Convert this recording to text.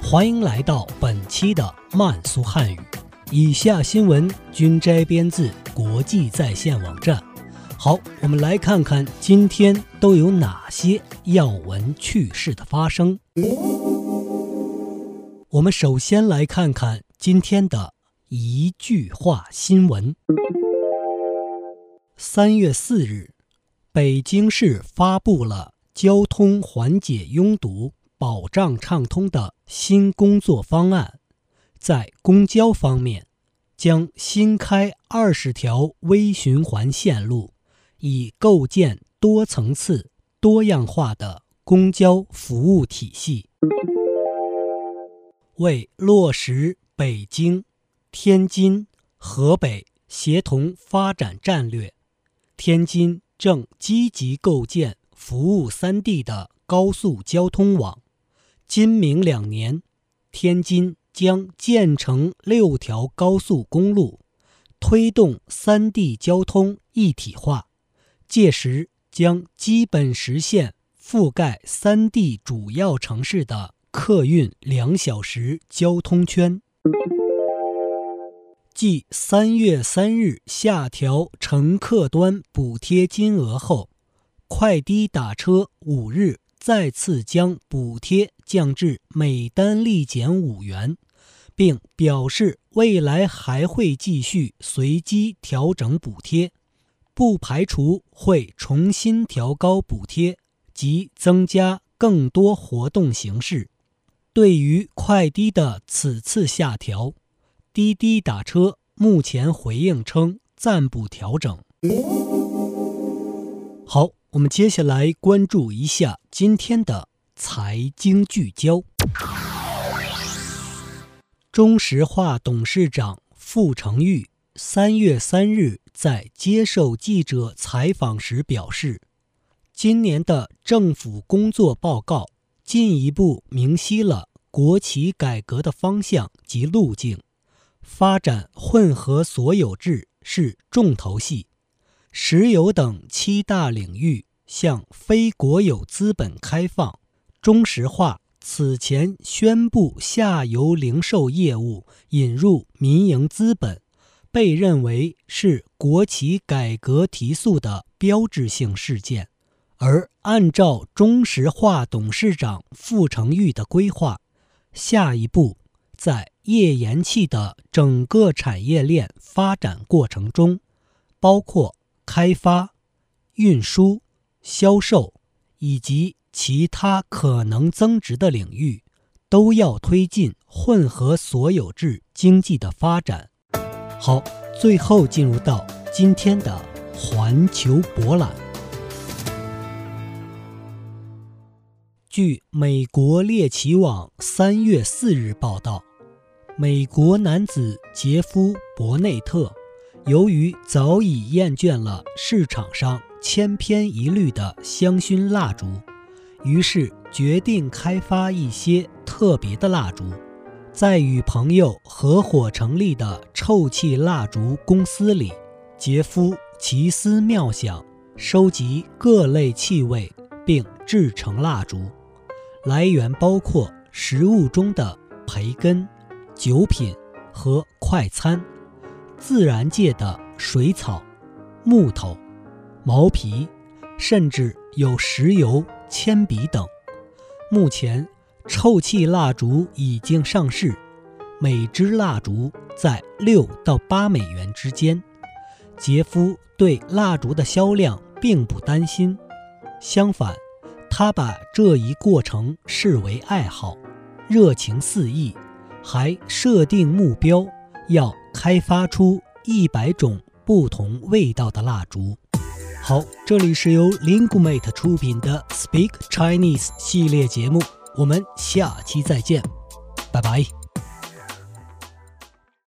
欢迎来到本期的慢速汉语。以下新闻均摘编自国际在线网站。好，我们来看看今天都有哪些要闻趣事的发生。我们首先来看看今天的一句话新闻。三月四日，北京市发布了。交通缓解拥堵、保障畅通的新工作方案，在公交方面，将新开二十条微循环线路，以构建多层次、多样化的公交服务体系。为落实北京、天津、河北协同发展战略，天津正积极构建。服务三地的高速交通网，今明两年，天津将建成六条高速公路，推动三地交通一体化。届时将基本实现覆盖三地主要城市的客运两小时交通圈。继三月三日下调乘客端补贴金额后。快滴打车五日再次将补贴降至每单立减五元，并表示未来还会继续随机调整补贴，不排除会重新调高补贴及增加更多活动形式。对于快滴的此次下调，滴滴打车目前回应称暂不调整。我们接下来关注一下今天的财经聚焦。中石化董事长傅成玉三月三日在接受记者采访时表示，今年的政府工作报告进一步明晰了国企改革的方向及路径，发展混合所有制是重头戏。石油等七大领域向非国有资本开放。中石化此前宣布下游零售业务引入民营资本，被认为是国企改革提速的标志性事件。而按照中石化董事长傅成玉的规划，下一步在页岩气的整个产业链发展过程中，包括。开发、运输、销售以及其他可能增值的领域，都要推进混合所有制经济的发展。好，最后进入到今天的环球博览。据美国猎奇网三月四日报道，美国男子杰夫·伯内特。由于早已厌倦了市场上千篇一律的香薰蜡烛，于是决定开发一些特别的蜡烛。在与朋友合伙成立的臭气蜡烛公司里，杰夫奇思妙想，收集各类气味并制成蜡烛。来源包括食物中的培根、酒品和快餐。自然界的水草、木头、毛皮，甚至有石油、铅笔等。目前，臭气蜡烛已经上市，每支蜡烛在六到八美元之间。杰夫对蜡烛的销量并不担心，相反，他把这一过程视为爱好，热情四溢，还设定目标要。开发出一百种不同味道的蜡烛。好，这里是由 lingumate 出品的 Speak Chinese 系列节目，我们下期再见，拜拜。